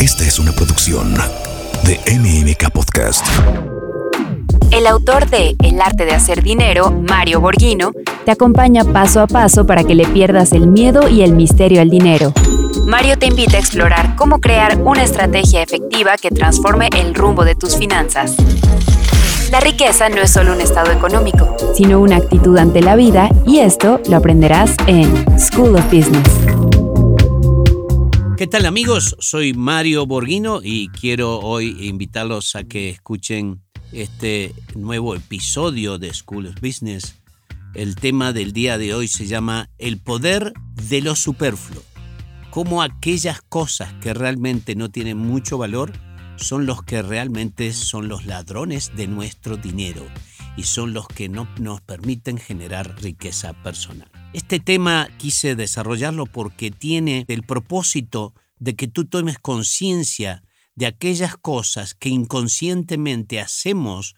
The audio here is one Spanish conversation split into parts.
Esta es una producción de MMK Podcast. El autor de El arte de hacer dinero, Mario Borghino, te acompaña paso a paso para que le pierdas el miedo y el misterio al dinero. Mario te invita a explorar cómo crear una estrategia efectiva que transforme el rumbo de tus finanzas. La riqueza no es solo un estado económico, sino una actitud ante la vida y esto lo aprenderás en School of Business. ¿Qué tal amigos? Soy Mario Borghino y quiero hoy invitarlos a que escuchen este nuevo episodio de School of Business. El tema del día de hoy se llama El poder de lo superfluo. Cómo aquellas cosas que realmente no tienen mucho valor son los que realmente son los ladrones de nuestro dinero y son los que no nos permiten generar riqueza personal. Este tema quise desarrollarlo porque tiene el propósito de que tú tomes conciencia de aquellas cosas que inconscientemente hacemos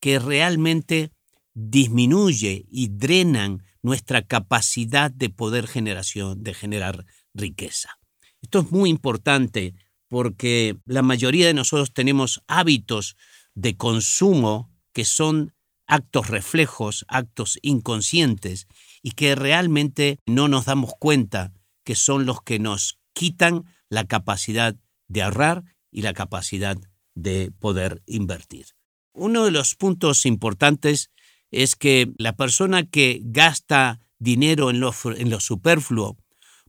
que realmente disminuye y drenan nuestra capacidad de poder generación, de generar riqueza. Esto es muy importante porque la mayoría de nosotros tenemos hábitos de consumo que son actos reflejos, actos inconscientes y que realmente no nos damos cuenta que son los que nos quitan la capacidad de ahorrar y la capacidad de poder invertir. Uno de los puntos importantes es que la persona que gasta dinero en lo, en lo superfluo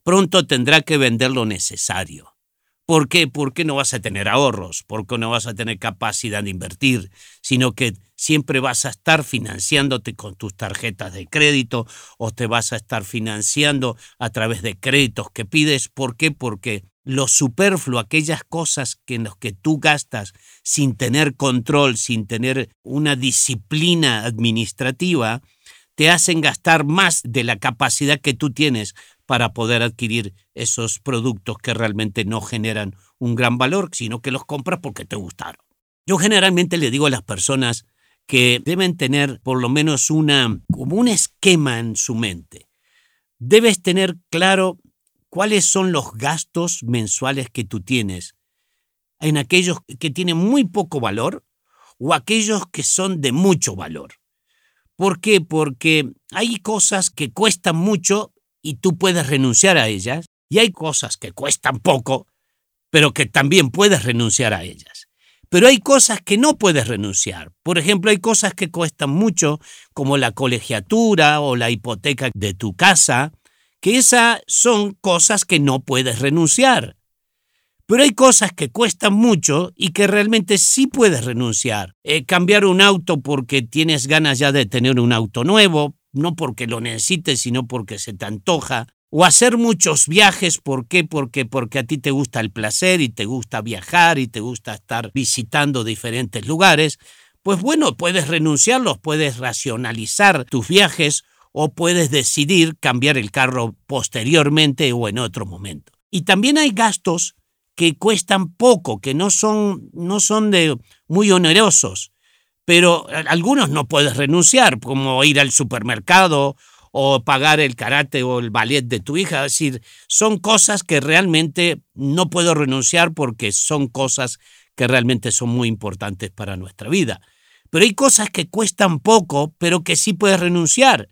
pronto tendrá que vender lo necesario. ¿Por qué? Porque no vas a tener ahorros, porque no vas a tener capacidad de invertir, sino que siempre vas a estar financiándote con tus tarjetas de crédito o te vas a estar financiando a través de créditos que pides. ¿Por qué? Porque lo superfluo, aquellas cosas que en las que tú gastas sin tener control, sin tener una disciplina administrativa, te hacen gastar más de la capacidad que tú tienes para poder adquirir esos productos que realmente no generan un gran valor, sino que los compras porque te gustaron. Yo generalmente le digo a las personas que deben tener por lo menos una, como un esquema en su mente. Debes tener claro cuáles son los gastos mensuales que tú tienes en aquellos que tienen muy poco valor o aquellos que son de mucho valor. ¿Por qué? Porque hay cosas que cuestan mucho y tú puedes renunciar a ellas, y hay cosas que cuestan poco, pero que también puedes renunciar a ellas. Pero hay cosas que no puedes renunciar. Por ejemplo, hay cosas que cuestan mucho, como la colegiatura o la hipoteca de tu casa, que esas son cosas que no puedes renunciar. Pero hay cosas que cuestan mucho y que realmente sí puedes renunciar. Eh, cambiar un auto porque tienes ganas ya de tener un auto nuevo, no porque lo necesites, sino porque se te antoja. O hacer muchos viajes, ¿por qué? Porque, porque a ti te gusta el placer y te gusta viajar y te gusta estar visitando diferentes lugares. Pues bueno, puedes renunciarlos, puedes racionalizar tus viajes o puedes decidir cambiar el carro posteriormente o en otro momento. Y también hay gastos que cuestan poco, que no son, no son de muy onerosos pero algunos no puedes renunciar, como ir al supermercado o pagar el karate o el ballet de tu hija. Es decir, son cosas que realmente no puedo renunciar porque son cosas que realmente son muy importantes para nuestra vida. Pero hay cosas que cuestan poco, pero que sí puedes renunciar,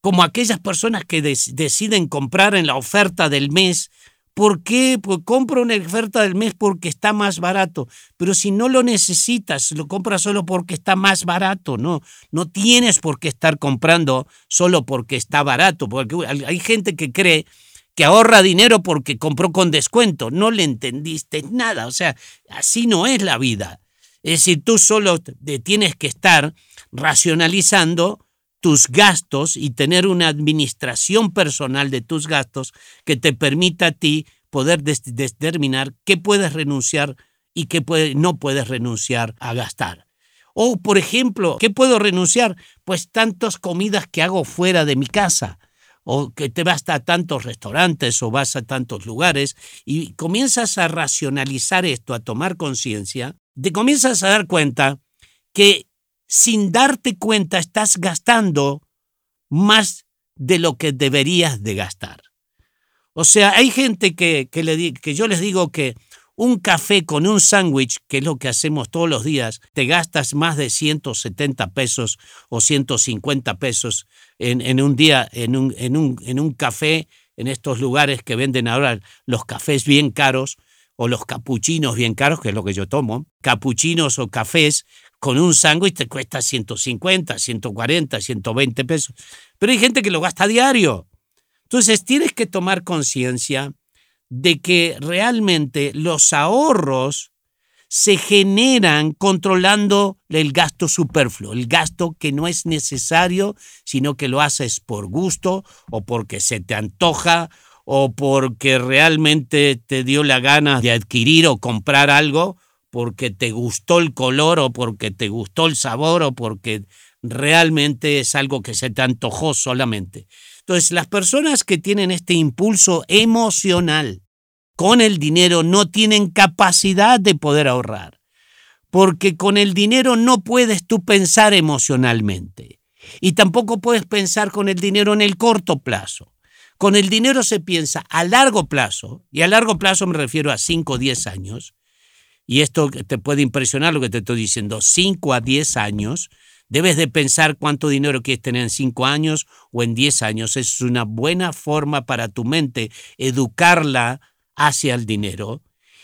como aquellas personas que deciden comprar en la oferta del mes ¿Por qué? Pues compro una oferta del mes porque está más barato. Pero si no lo necesitas, lo compras solo porque está más barato. No, no tienes por qué estar comprando solo porque está barato. Porque hay gente que cree que ahorra dinero porque compró con descuento. No le entendiste nada. O sea, así no es la vida. Es decir, tú solo tienes que estar racionalizando tus gastos y tener una administración personal de tus gastos que te permita a ti poder determinar qué puedes renunciar y qué no puedes renunciar a gastar. O, por ejemplo, ¿qué puedo renunciar? Pues tantas comidas que hago fuera de mi casa o que te vas a tantos restaurantes o vas a tantos lugares y comienzas a racionalizar esto, a tomar conciencia, te comienzas a dar cuenta que sin darte cuenta estás gastando más de lo que deberías de gastar. O sea, hay gente que, que, le, que yo les digo que un café con un sándwich, que es lo que hacemos todos los días, te gastas más de 170 pesos o 150 pesos en, un día en un, en, un, en un café, en estos lugares que venden ahora los cafés bien caros o los capuchinos bien caros, que es lo que yo tomo, capuchinos o cafés con un sándwich te cuesta 150, 140, 120 pesos. Pero hay gente que lo gasta diario. Entonces tienes que tomar conciencia de que realmente los ahorros se generan controlando el gasto superfluo, el gasto que no es necesario, sino que lo haces por gusto o porque se te antoja o porque realmente te dio la gana de adquirir o comprar algo, porque te gustó el color o porque te gustó el sabor o porque realmente es algo que se te antojó solamente. Entonces, las personas que tienen este impulso emocional con el dinero no tienen capacidad de poder ahorrar, porque con el dinero no puedes tú pensar emocionalmente y tampoco puedes pensar con el dinero en el corto plazo. Con el dinero se piensa a largo plazo, y a largo plazo me refiero a 5 o 10 años, y esto te puede impresionar lo que te estoy diciendo, 5 a 10 años, debes de pensar cuánto dinero quieres tener en 5 años o en 10 años. Es una buena forma para tu mente educarla hacia el dinero.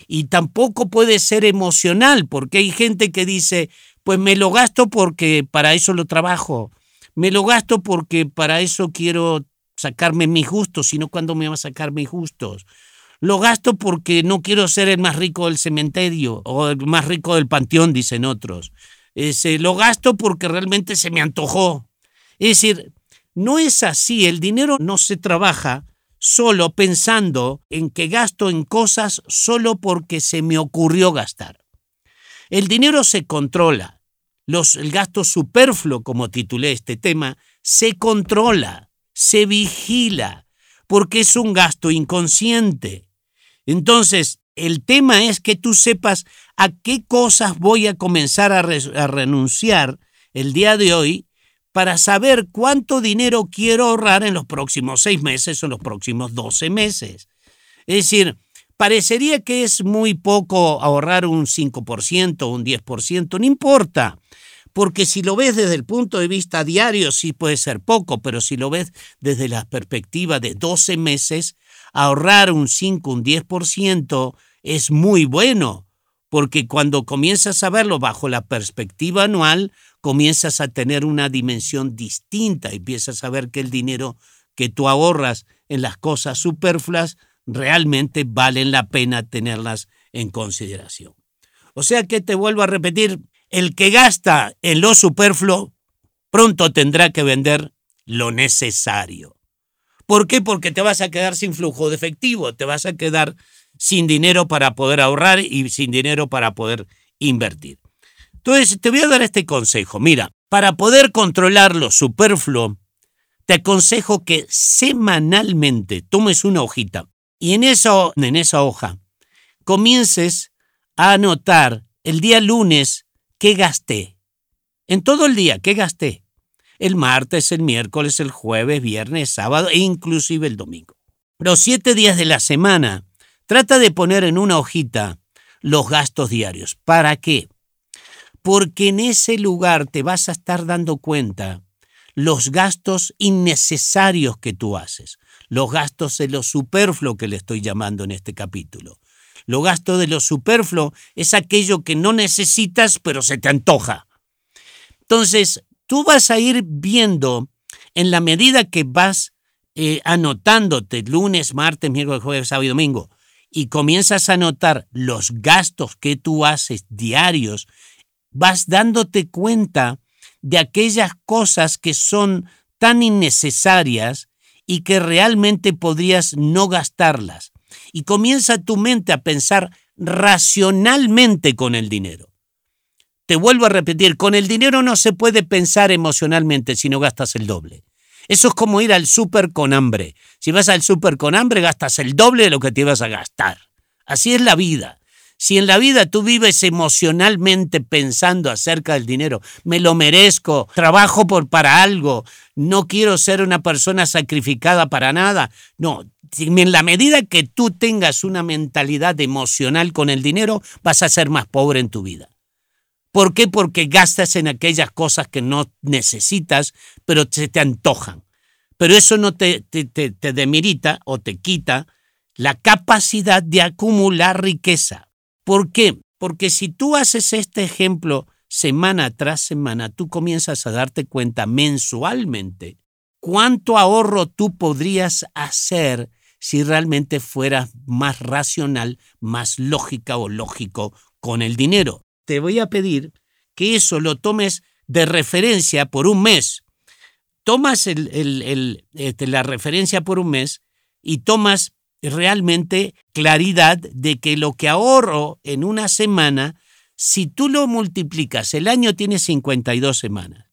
Y tampoco puede ser emocional, porque hay gente que dice, pues me lo gasto porque para eso lo trabajo, me lo gasto porque para eso quiero sacarme mis gustos, sino cuando me va a sacar mis gustos. Lo gasto porque no quiero ser el más rico del cementerio o el más rico del panteón, dicen otros. Lo gasto porque realmente se me antojó. Es decir, no es así, el dinero no se trabaja solo pensando en que gasto en cosas solo porque se me ocurrió gastar. El dinero se controla. El gasto superfluo, como titulé este tema, se controla, se vigila, porque es un gasto inconsciente. Entonces, el tema es que tú sepas a qué cosas voy a comenzar a, renunciar el día de hoy para saber cuánto dinero quiero ahorrar en los próximos seis meses o en los próximos doce meses. Es decir, parecería que es muy poco ahorrar un 5% o un 10%, no importa, porque si lo ves desde el punto de vista diario sí puede ser poco, pero si lo ves desde la perspectiva de 12 meses, ahorrar un 5, un 10% es muy bueno, porque cuando comienzas a verlo bajo la perspectiva anual, comienzas a tener una dimensión distinta empiezas a ver que el dinero que tú ahorras en las cosas superfluas realmente valen la pena tenerlas en consideración. O sea que te vuelvo a repetir, el que gasta en lo superfluo pronto tendrá que vender lo necesario. ¿Por qué? Porque te vas a quedar sin flujo de efectivo, te vas a quedar sin dinero para poder ahorrar y sin dinero para poder invertir. Entonces, te voy a dar este consejo. Mira, para poder controlar lo superfluo, te aconsejo que semanalmente tomes una hojita y en esa, en esa hoja comiences a anotar el día lunes qué gasté. En todo el día, qué gasté. El martes, el miércoles, el jueves, viernes, sábado e inclusive el domingo. Los siete días de la semana, trata de poner en una hojita los gastos diarios. ¿Para qué? porque en ese lugar te vas a estar dando cuenta los gastos innecesarios que tú haces, los gastos de lo superfluo que le estoy llamando en este capítulo. Lo gasto de lo superfluo es aquello que no necesitas pero se te antoja. Entonces, tú vas a ir viendo en la medida que vas eh, anotándote lunes, martes, miércoles, jueves, sábado y domingo, y comienzas a anotar los gastos que tú haces diarios vas dándote cuenta de aquellas cosas que son tan innecesarias y que realmente podrías no gastarlas. Y comienza tu mente a pensar racionalmente con el dinero. Te vuelvo a repetir, con el dinero no se puede pensar emocionalmente si no gastas el doble. Eso es como ir al súper con hambre. Si vas al súper con hambre, gastas el doble de lo que te ibas a gastar. Así es la vida. Si en la vida tú vives emocionalmente pensando acerca del dinero, me lo merezco, trabajo por para algo, no quiero ser una persona sacrificada para nada, no, en la medida que tú tengas una mentalidad emocional con el dinero, vas a ser más pobre en tu vida. ¿Por qué? Porque gastas en aquellas cosas que no necesitas, pero se te antojan. Pero eso no te, te, te demerita o te quita la capacidad de acumular riqueza. ¿Por qué? Porque si tú haces este ejemplo semana tras semana, tú comienzas a darte cuenta mensualmente cuánto ahorro tú podrías hacer si realmente fueras más racional, más lógica o lógico con el dinero. Te voy a pedir que eso lo tomes de referencia por un mes. Tomas este, la referencia por un mes y tomas realmente claridad de que lo que ahorro en una semana, si tú lo multiplicas, el año tiene 52 semanas.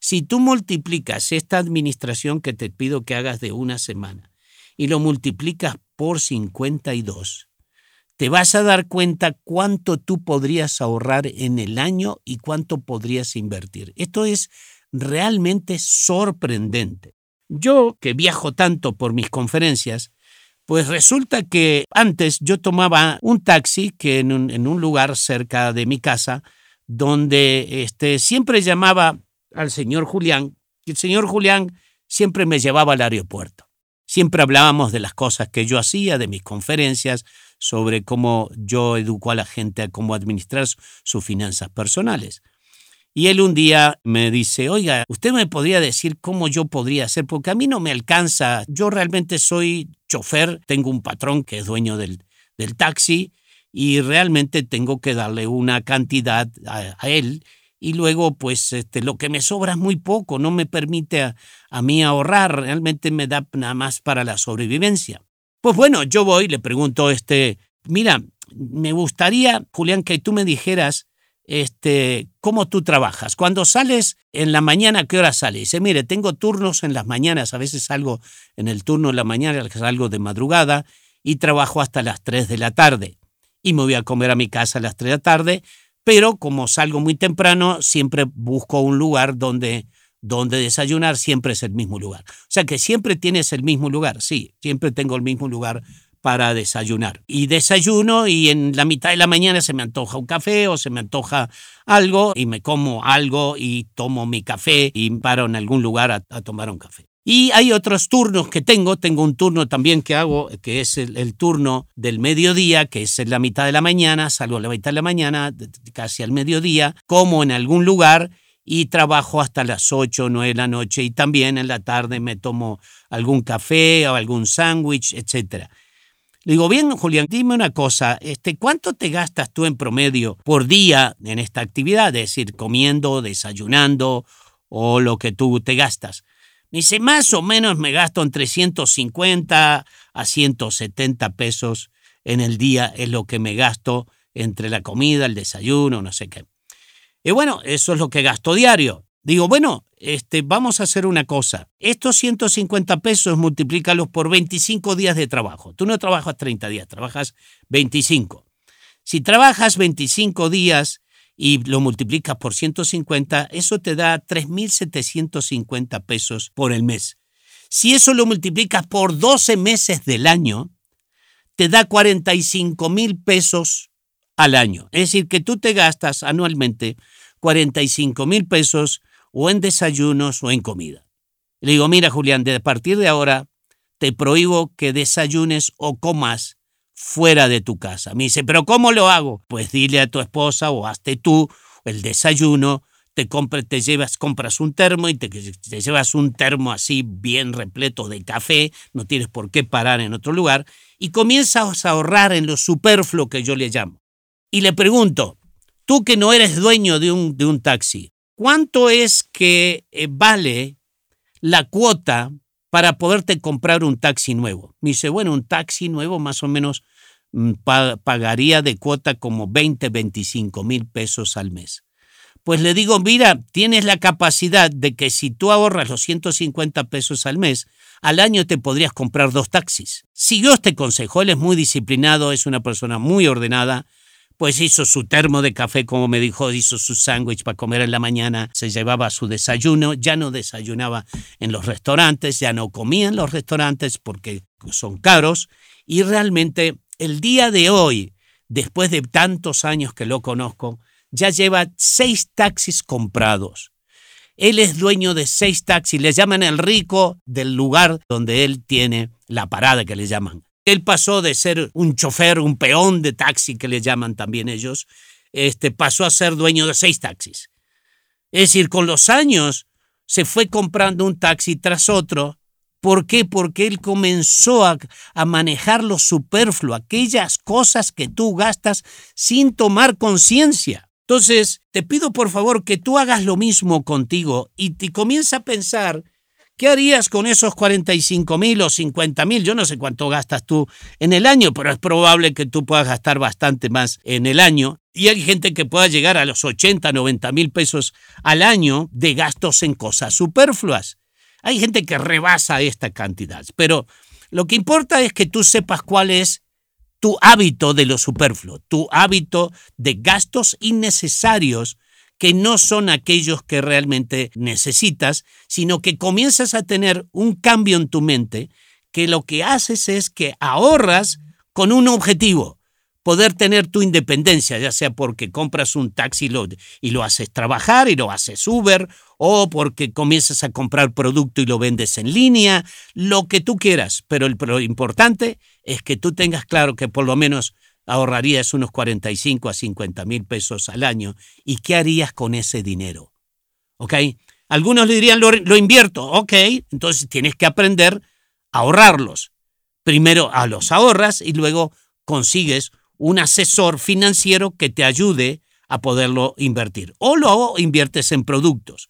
Si tú multiplicas esta administración que te pido que hagas de una semana y lo multiplicas por 52, te vas a dar cuenta cuánto tú podrías ahorrar en el año y cuánto podrías invertir. Esto es realmente sorprendente. Yo, que viajo tanto por mis conferencias, pues resulta que antes yo tomaba un taxi que en un, lugar cerca de mi casa, donde este, siempre llamaba al señor Julián, y el señor Julián siempre me llevaba al aeropuerto. Siempre hablábamos de las cosas que yo hacía, de mis conferencias, sobre cómo yo educo a la gente a cómo administrar sus finanzas personales. Y él un día me dice, oiga, usted me podría decir cómo yo podría hacer, porque a mí no me alcanza, yo realmente soy chofer, tengo un patrón que es dueño del, del taxi y realmente tengo que darle una cantidad a, él y luego pues este, lo que me sobra es muy poco, no me permite a, a mí ahorrar, realmente me da nada más para la sobrevivencia. Pues bueno, yo voy, le pregunto, este, mira, me gustaría, Julián, que tú me dijeras este, cómo tú trabajas. Cuando sales en la mañana, ¿qué hora sales? Dice, mire, tengo turnos en las mañanas, a veces salgo en el turno de la mañana, salgo de madrugada y trabajo hasta las 3 de la tarde. Y me voy a comer a mi casa a las 3 de la tarde, pero como salgo muy temprano, siempre busco un lugar donde, donde desayunar, siempre es el mismo lugar. O sea que siempre tienes el mismo lugar, sí, siempre tengo el mismo lugar para desayunar. Y desayuno y en la mitad de la mañana se me antoja un café o se me antoja algo y me como algo y tomo mi café y paro en algún lugar a, tomar un café. Y hay otros turnos que tengo. Tengo un turno también que hago, que es el, turno del mediodía, que es en la mitad de la mañana. Salgo a la mitad de la mañana, casi al mediodía, como en algún lugar y trabajo hasta las 8 o 9 de la noche. Y también en la tarde me tomo algún café o algún sándwich, etcétera. Le digo, bien, Julián, dime una cosa, este, ¿cuánto te gastas tú en promedio por día en esta actividad? Es decir, comiendo, desayunando o lo que tú te gastas. Me dice, más o menos me gasto entre 150 a 170 pesos en el día, es lo que me gasto entre la comida, el desayuno, no sé qué. Y bueno, eso es lo que gasto diario. Digo, bueno, este, vamos a hacer una cosa. Estos 150 pesos multiplícalos por 25 días de trabajo. Tú no trabajas 30 días, trabajas 25. Si trabajas 25 días y lo multiplicas por 150, eso te da 3.750 pesos por el mes. Si eso lo multiplicas por 12 meses del año, te da 45 mil pesos al año. Es decir, que tú te gastas anualmente 45 mil pesos o en desayunos o en comida. Le digo, mira Julián, de partir de ahora te prohíbo que desayunes o comas fuera de tu casa. Me dice, pero ¿cómo lo hago? Pues dile a tu esposa o hazte tú el desayuno, te, te llevas, compras un termo y te, te llevas un termo así bien repleto de café, no tienes por qué parar en otro lugar, y comienzas a ahorrar en lo superfluo que yo le llamo. Y le pregunto, tú que no eres dueño de un, de un taxi, ¿cuánto es que eh, vale la cuota para poderte comprar un taxi nuevo? Me dice, bueno, un taxi nuevo más o menos mm, pagaría de cuota como 20, 25 mil pesos al mes. Pues le digo, mira, tienes la capacidad de que si tú ahorras los 150 pesos al mes, al año te podrías comprar dos taxis. Siguió este consejo, él es muy disciplinado, es una persona muy ordenada, pues hizo su termo de café, como me dijo, hizo su sándwich para comer en la mañana, se llevaba su desayuno, ya no desayunaba en los restaurantes, ya no comía en los restaurantes porque son caros y realmente el día de hoy, después de tantos años que lo conozco, ya lleva seis taxis comprados. Él es dueño de seis taxis, le llaman el rico del lugar donde él tiene la parada que le llaman. Él pasó de ser un chofer, un peón de taxi que le llaman también ellos, este, pasó a ser dueño de seis taxis. Es decir, con los años se fue comprando un taxi tras otro. ¿Por qué? Porque él comenzó a, a manejar lo superfluo, aquellas cosas que tú gastas sin tomar conciencia. Entonces, te pido por favor que tú hagas lo mismo contigo y te comienza a pensar ¿Qué harías con esos 45 mil o 50 mil? Yo no sé cuánto gastas tú en el año, pero es probable que tú puedas gastar bastante más en el año. Y hay gente que pueda llegar a los 80, 90 mil pesos al año de gastos en cosas superfluas. Hay gente que rebasa esta cantidad, pero lo que importa es que tú sepas cuál es tu hábito de lo superfluo, tu hábito de gastos innecesarios que no son aquellos que realmente necesitas, sino que comienzas a tener un cambio en tu mente que lo que haces es que ahorras con un objetivo, poder tener tu independencia, ya sea porque compras un taxi y lo haces trabajar y lo haces Uber, o porque comienzas a comprar producto y lo vendes en línea, lo que tú quieras, pero lo importante es que tú tengas claro que por lo menos ahorrarías unos 45 a 50 mil pesos al año. ¿Y qué harías con ese dinero? ¿Ok? Algunos le dirían, lo, invierto. Ok, entonces tienes que aprender a ahorrarlos. Primero a los ahorras y luego consigues un asesor financiero que te ayude a poderlo invertir. O lo inviertes en productos,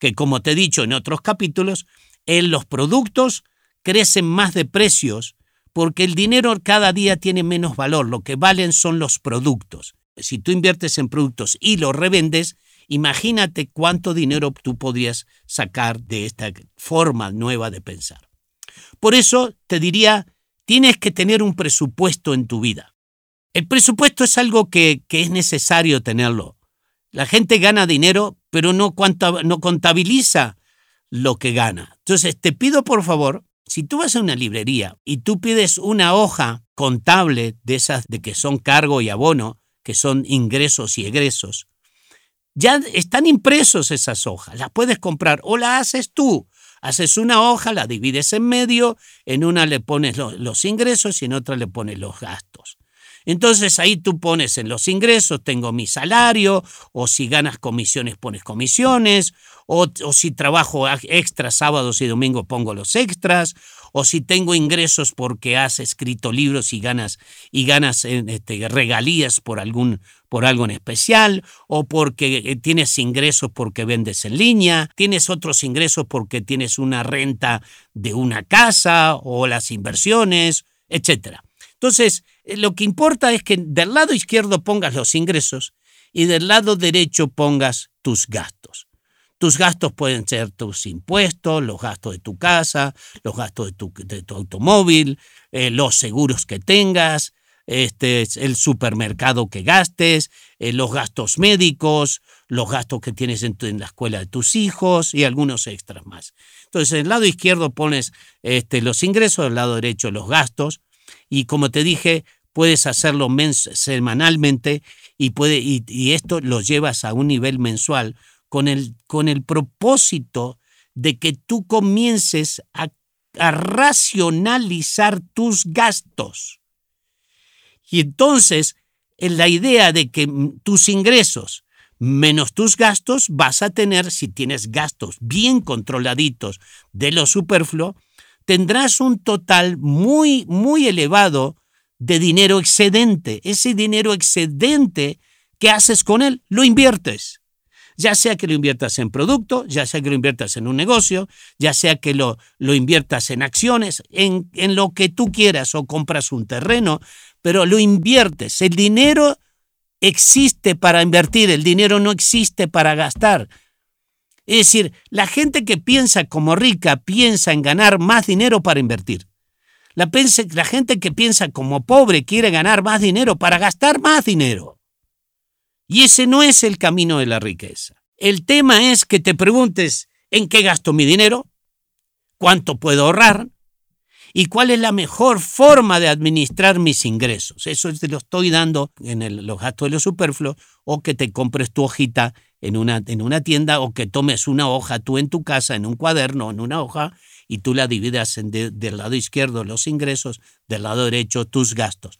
que como te he dicho en otros capítulos, en los productos crecen más de precios porque el dinero cada día tiene menos valor, lo que valen son los productos. Si tú inviertes en productos y los revendes, imagínate cuánto dinero tú podrías sacar de esta forma nueva de pensar. Por eso te diría, tienes que tener un presupuesto en tu vida. El presupuesto es algo que, es necesario tenerlo. La gente gana dinero, pero no, no contabiliza lo que gana. Entonces, te pido por favor si tú vas a una librería y tú pides una hoja contable de esas de que son cargo y abono, que son ingresos y egresos, ya están impresos esas hojas, las puedes comprar o la haces tú. Haces una hoja, la divides en medio, en una le pones los ingresos y en otra le pones los gastos. Entonces ahí tú pones en los ingresos, tengo mi salario, o si ganas comisiones, pones comisiones, o, si trabajo extras sábados y domingos, pongo los extras, o si tengo ingresos porque has escrito libros y ganas, y ganas este, regalías por, algún, por algo en especial, o porque eh, tienes ingresos porque vendes en línea, tienes otros ingresos porque tienes una renta de una casa, o las inversiones, etc. Entonces, eh, lo que importa es que del lado izquierdo pongas los ingresos y del lado derecho pongas tus gastos. Tus gastos pueden ser tus impuestos, los gastos de tu casa, los gastos de tu, automóvil, eh, los seguros que tengas, este, el supermercado que gastes, eh, los gastos médicos, los gastos que tienes en, la escuela de tus hijos y algunos extras más. Entonces, en el lado izquierdo pones este, los ingresos, del lado derecho los gastos y como te dije, puedes hacerlo semanalmente y, puede, y, esto lo llevas a un nivel mensual con el, con el propósito de que tú comiences a, a racionalizar tus gastos. Y entonces, en la idea de que tus ingresos menos tus gastos, vas a tener, si tienes gastos bien controladitos de lo superfluo, tendrás un total muy, muy elevado de dinero excedente. Ese dinero excedente, ¿qué haces con él? Lo inviertes. Ya sea que lo inviertas en producto, ya sea que lo inviertas en un negocio, ya sea que lo, lo inviertas en acciones, en, en lo que tú quieras o compras un terreno, pero lo inviertes. El dinero existe para invertir, el dinero no existe para gastar. Es decir, la gente que piensa como rica piensa en ganar más dinero para invertir. La, la, gente que piensa como pobre quiere ganar más dinero para gastar más dinero. Y ese no es el camino de la riqueza. El tema es que te preguntes en qué gasto mi dinero, cuánto puedo ahorrar y cuál es la mejor forma de administrar mis ingresos. Eso te lo estoy dando en los gastos de lo superfluo o que te compres tu hojita en una, en una tienda o que tomes una hoja tú en tu casa, en un cuaderno, en una hoja y tú la dividas en del lado izquierdo los ingresos, del lado derecho tus gastos.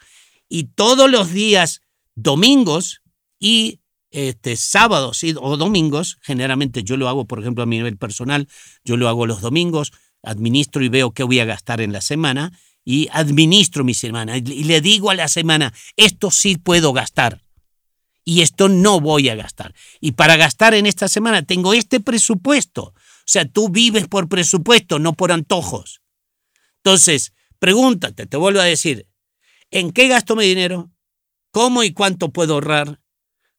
Y todos los días, domingos y este, sábados o domingos, generalmente yo lo hago, por ejemplo, a mi nivel personal, yo lo hago los domingos, administro y veo qué voy a gastar en la semana y administro mi semana y le digo a la semana, esto sí puedo gastar y esto no voy a gastar. Y para gastar en esta semana tengo este presupuesto. O sea, tú vives por presupuesto, no por antojos. Entonces, pregúntate, te vuelvo a decir, ¿en qué gasto mi dinero? ¿Cómo y cuánto puedo ahorrar?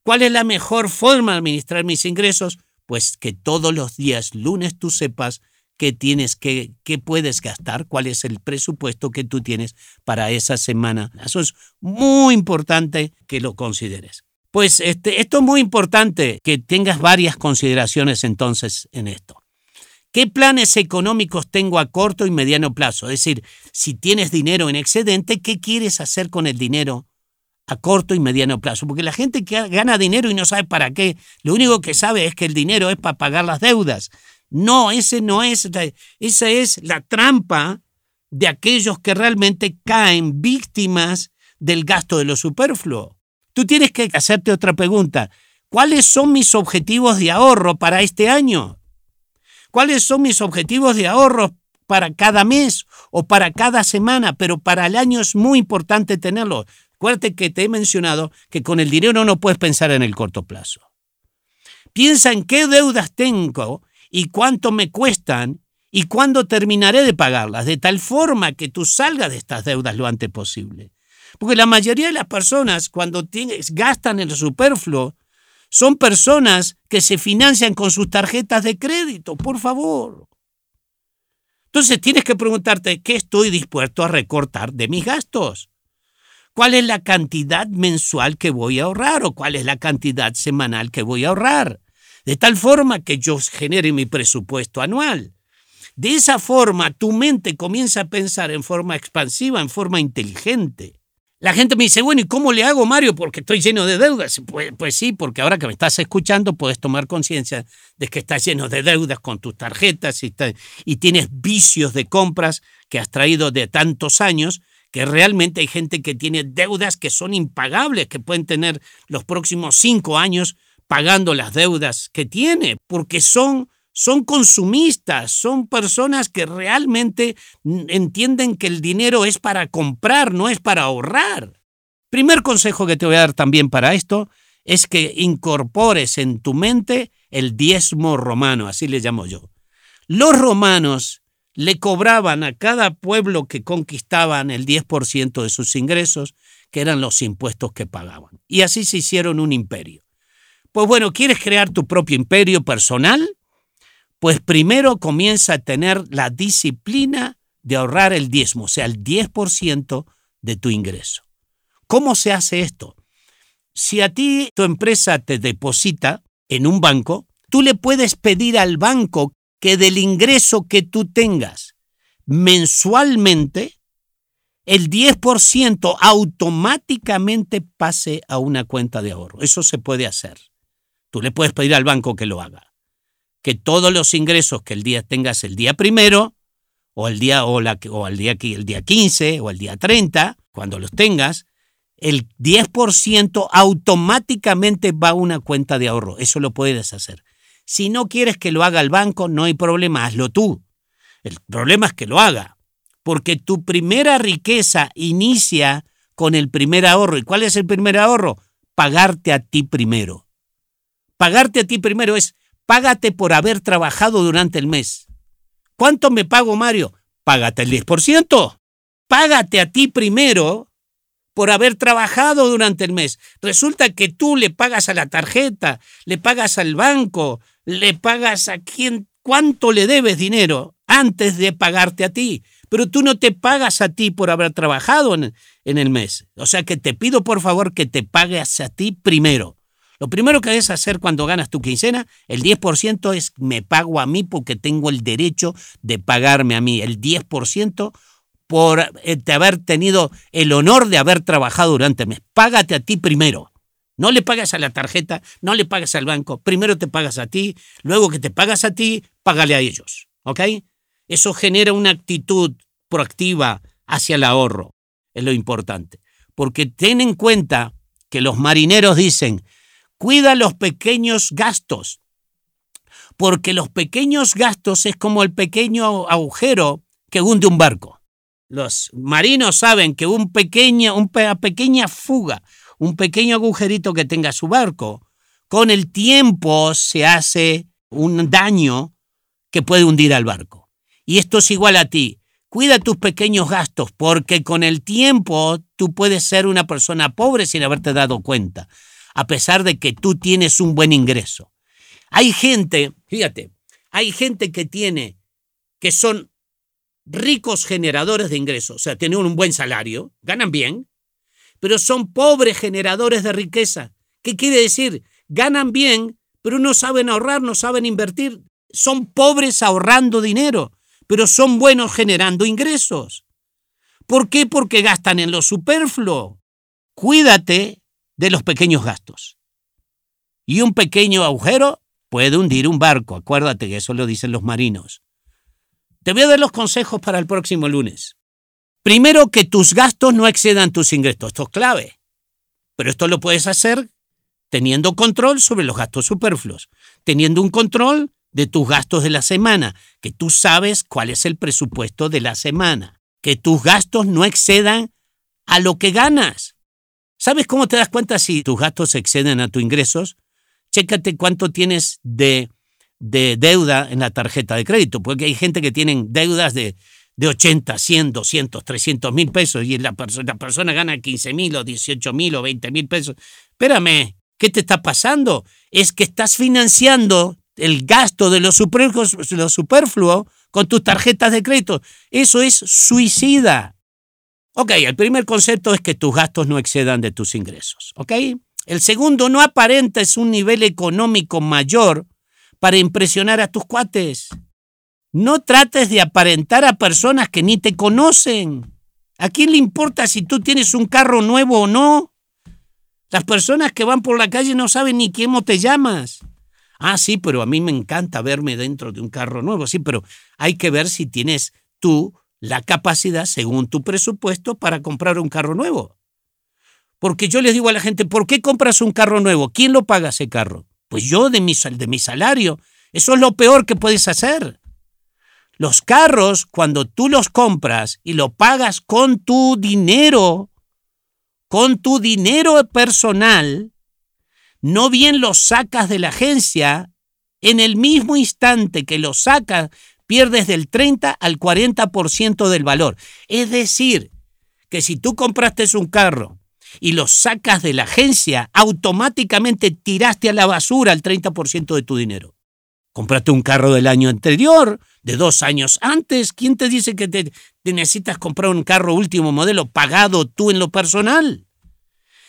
¿Cuál es la mejor forma de administrar mis ingresos? Pues que todos los días, lunes, tú sepas qué tienes, qué, puedes gastar, cuál es el presupuesto que tú tienes para esa semana. Eso es muy importante que lo consideres. Pues este, esto es muy importante que tengas varias consideraciones entonces en esto. ¿Qué planes económicos tengo a corto y mediano plazo? Es decir, si tienes dinero en excedente, ¿qué quieres hacer con el dinero a corto y mediano plazo? Porque la gente que gana dinero y no sabe para qué, lo único que sabe es que el dinero es para pagar las deudas. No, ese no es, esa es la trampa de aquellos que realmente caen víctimas del gasto de lo superfluo. Tú tienes que hacerte otra pregunta. ¿Cuáles son mis objetivos de ahorro para este año? cuáles son mis objetivos de ahorro para cada mes o para cada semana, pero para el año es muy importante tenerlo. Acuérdate que te he mencionado que con el dinero no puedes pensar en el corto plazo. Piensa en qué deudas tengo y cuánto me cuestan y cuándo terminaré de pagarlas, de tal forma que tú salgas de estas deudas lo antes posible. Porque la mayoría de las personas cuando gastan en el superfluo son personas que se financian con sus tarjetas de crédito, por favor. Entonces tienes que preguntarte, ¿qué estoy dispuesto a recortar de mis gastos? ¿Cuál es la cantidad mensual que voy a ahorrar o cuál es la cantidad semanal que voy a ahorrar? De tal forma que yo genere mi presupuesto anual. De esa forma tu mente comienza a pensar en forma expansiva, en forma inteligente. La gente me dice, bueno, ¿y cómo le hago, Mario? Porque estoy lleno de deudas. Pues, pues sí, porque ahora que me estás escuchando puedes tomar conciencia de que estás lleno de deudas con tus tarjetas y, y tienes vicios de compras que has traído de tantos años, que realmente hay gente que tiene deudas que son impagables, que pueden tener los próximos cinco años pagando las deudas que tiene, porque son son consumistas, son personas que realmente entienden que el dinero es para comprar, no es para ahorrar. Primer consejo que te voy a dar también para esto es que incorpores en tu mente el diezmo romano, así le llamo yo. Los romanos le cobraban a cada pueblo que conquistaban el 10% de sus ingresos, que eran los impuestos que pagaban. Y así se hicieron un imperio. Pues bueno, ¿quieres crear tu propio imperio personal? Pues primero comienza a tener la disciplina de ahorrar el diezmo, o sea, el 10% de tu ingreso. ¿Cómo se hace esto? Si a ti tu empresa te deposita en un banco, tú le puedes pedir al banco que del ingreso que tú tengas mensualmente, el 10% automáticamente pase a una cuenta de ahorro. Eso se puede hacer. Tú le puedes pedir al banco que lo haga que todos los ingresos que el día tengas el día primero, o el día, o, la, o el, día, el día 15, o el día 30, cuando los tengas, el 10% automáticamente va a una cuenta de ahorro. Eso lo puedes hacer. Si no quieres que lo haga el banco, no hay problema, hazlo tú. El problema es que lo haga, porque tu primera riqueza inicia con el primer ahorro. ¿Y cuál es el primer ahorro? Pagarte a ti primero. Pagarte a ti primero es págate por haber trabajado durante el mes. ¿Cuánto me pago, Mario? Págate el 10%. Págate a ti primero por haber trabajado durante el mes. Resulta que tú le pagas a la tarjeta, le pagas al banco, le pagas a quien, cuánto le debes dinero antes de pagarte a ti. Pero tú no te pagas a ti por haber trabajado en, en el mes. O sea que te pido por favor que te pagues a ti primero. Lo primero que debes hacer cuando ganas tu quincena, el 10% es me pago a mí porque tengo el derecho de pagarme a mí. El 10% por eh, haber tenido el honor de haber trabajado durante el mes. Págate a ti primero. No le pagas a la tarjeta, no le pagas al banco. Primero te pagas a ti, luego que te pagas a ti, págale a ellos. ¿Ok? Eso genera una actitud proactiva hacia el ahorro. Es lo importante. Porque ten en cuenta que los marineros dicen, cuida los pequeños gastos. Porque los pequeños gastos es como el pequeño agujero que hunde un barco. Los marinos saben que un una pequeña fuga, un pequeño agujerito que tenga su barco, con el tiempo se hace un daño que puede hundir al barco. Y esto es igual a ti. Cuida tus pequeños gastos porque con el tiempo tú puedes ser una persona pobre sin haberte dado cuenta, a pesar de que tú tienes un buen ingreso. Hay gente, fíjate, hay gente que tiene, que son ricos generadores de ingresos, o sea, tienen un buen salario, ganan bien, pero son pobres generadores de riqueza. ¿Qué quiere decir? Ganan bien, pero no saben ahorrar, no saben invertir. Son pobres ahorrando dinero, pero son buenos generando ingresos. ¿Por qué? Porque gastan en lo superfluo. Cuídate de los pequeños gastos. Y un pequeño agujero puede hundir un barco. Acuérdate que eso lo dicen los marinos. Te voy a dar los consejos para el próximo lunes. Primero, que tus gastos no excedan tus ingresos. Esto es clave. Pero esto lo puedes hacer teniendo control sobre los gastos superfluos, teniendo un control de tus gastos de la semana, que tú sabes cuál es el presupuesto de la semana, que tus gastos no excedan a lo que ganas. ¿Sabes cómo te das cuenta si tus gastos exceden a tus ingresos? Chécate cuánto tienes de, de deuda en la tarjeta de crédito, porque hay gente que tiene deudas de de 80, 100, 200, 300 mil pesos y la, la persona gana 15 mil o 18 mil o 20 mil pesos. Espérame, ¿qué te está pasando? Es que estás financiando el gasto de lo superfluo, con tus tarjetas de crédito. Eso es suicida. Ok, el primer concepto es que tus gastos no excedan de tus ingresos. Ok. El segundo, no aparentes un nivel económico mayor para impresionar a tus cuates. No trates de aparentar a personas que ni te conocen. ¿A quién le importa si tú tienes un carro nuevo o no? Las personas que van por la calle no saben ni cómo te llamas. Ah, sí, pero a mí me encanta verme dentro de un carro nuevo. Sí, pero hay que ver si tienes tú la capacidad, según tu presupuesto, para comprar un carro nuevo. Porque yo les digo a la gente, ¿por qué compras un carro nuevo? ¿Quién lo paga ese carro? Pues yo de mi, de mi salario. Eso es lo peor que puedes hacer. Los carros, cuando tú los compras y lo pagas con tu dinero, con tu dinero personal, no bien los sacas de la agencia, en el mismo instante que los sacas, pierdes del 30 al 40% del valor. Es decir, que si tú compraste un carro y lo sacas de la agencia, automáticamente tiraste a la basura el 30% de tu dinero. Comprate un carro del año anterior, de dos años antes. ¿Quién te dice que te, necesitas comprar un carro último modelo pagado tú en lo personal?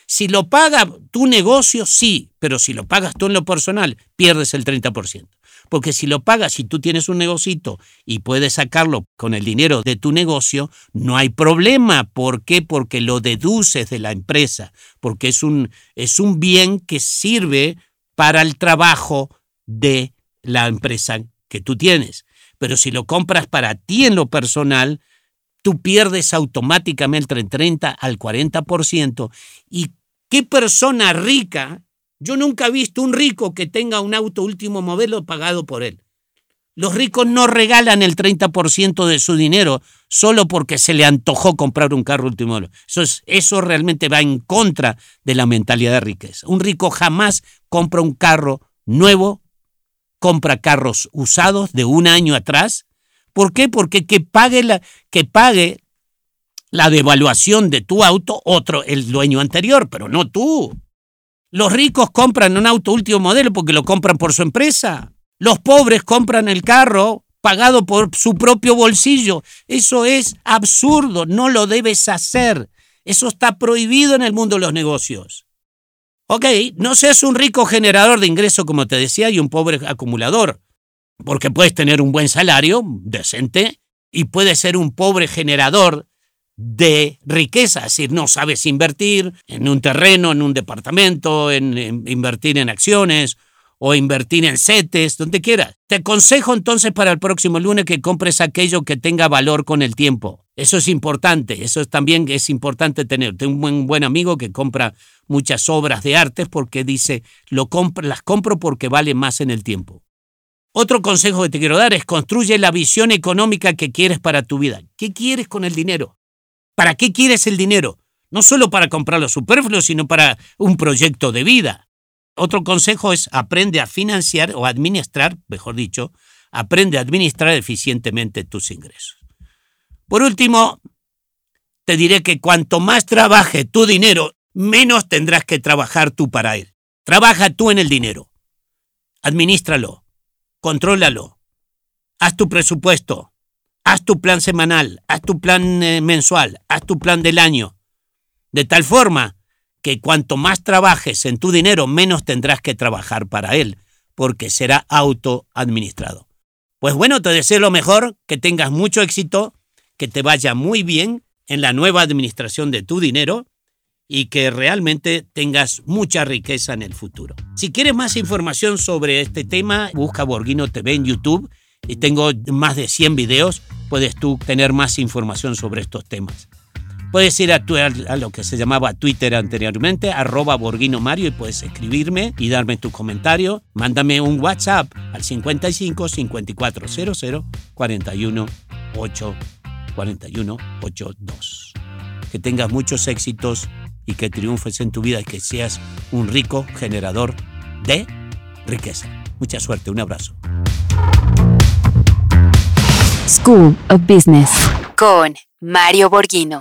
Si lo paga tu negocio, sí, pero si lo pagas tú en lo personal, pierdes el 30%. Porque si lo pagas, si tú tienes un negocito y puedes sacarlo con el dinero de tu negocio, no hay problema. ¿Por qué? Porque lo deduces de la empresa, porque es un, es un bien que sirve para el trabajo de la empresa que tú tienes. Pero si lo compras para ti en lo personal, tú pierdes automáticamente el 30 al 40%. ¿Y qué persona rica? Yo nunca he visto un rico que tenga un auto último modelo pagado por él. Los ricos no regalan el 30% de su dinero solo porque se le antojó comprar un carro último modelo. Eso, eso realmente va en contra de la mentalidad de riqueza. Un rico jamás compra un carro nuevo compra carros usados de un año atrás. ¿Por qué? Porque que pague la, que pague la devaluación de tu auto otro, el dueño anterior, pero no tú. Los ricos compran un auto último modelo porque lo compran por su empresa. Los pobres compran el carro pagado por su propio bolsillo. Eso es absurdo, no lo debes hacer. Eso está prohibido en el mundo de los negocios. Ok, no seas un rico generador de ingreso, como te decía, y un pobre acumulador, porque puedes tener un buen salario, decente, y puedes ser un pobre generador de riqueza, es decir, no sabes invertir en un terreno, en un departamento, en, en invertir en acciones o invertir en CETES, donde quieras. Te aconsejo entonces para el próximo lunes que compres aquello que tenga valor con el tiempo. Eso es importante, eso también es importante tener. Tengo un buen, buen amigo que compra muchas obras de arte porque dice, lo las compro porque vale más en el tiempo. Otro consejo que te quiero dar es construye la visión económica que quieres para tu vida. ¿Qué quieres con el dinero? ¿Para qué quieres el dinero? No solo para comprar lo superfluo, sino para un proyecto de vida. Otro consejo es aprende a financiar o administrar, mejor dicho, aprende a administrar eficientemente tus ingresos. Por último, te diré que cuanto más trabaje tu dinero, menos tendrás que trabajar tú para él. Trabaja tú en el dinero. Administralo, contrólalo, haz tu presupuesto, haz tu plan semanal, haz tu plan eh, mensual, haz tu plan del año. De tal forma que cuanto más trabajes en tu dinero, menos tendrás que trabajar para él, porque será autoadministrado. Pues bueno, te deseo lo mejor, que tengas mucho éxito, que te vaya muy bien en la nueva administración de tu dinero y que realmente tengas mucha riqueza en el futuro. Si quieres más información sobre este tema, busca Borghino TV en YouTube y tengo más de 100 videos, puedes tú tener más información sobre estos temas. Puedes ir a, lo que se llamaba Twitter anteriormente, arroba Borghino Mario, y puedes escribirme y darme tu comentario. Mándame un WhatsApp al 55 5400 41 8 41 82. Que tengas muchos éxitos y que triunfes en tu vida y que seas un rico generador de riqueza. Mucha suerte, un abrazo. School of Business con Mario Borghino.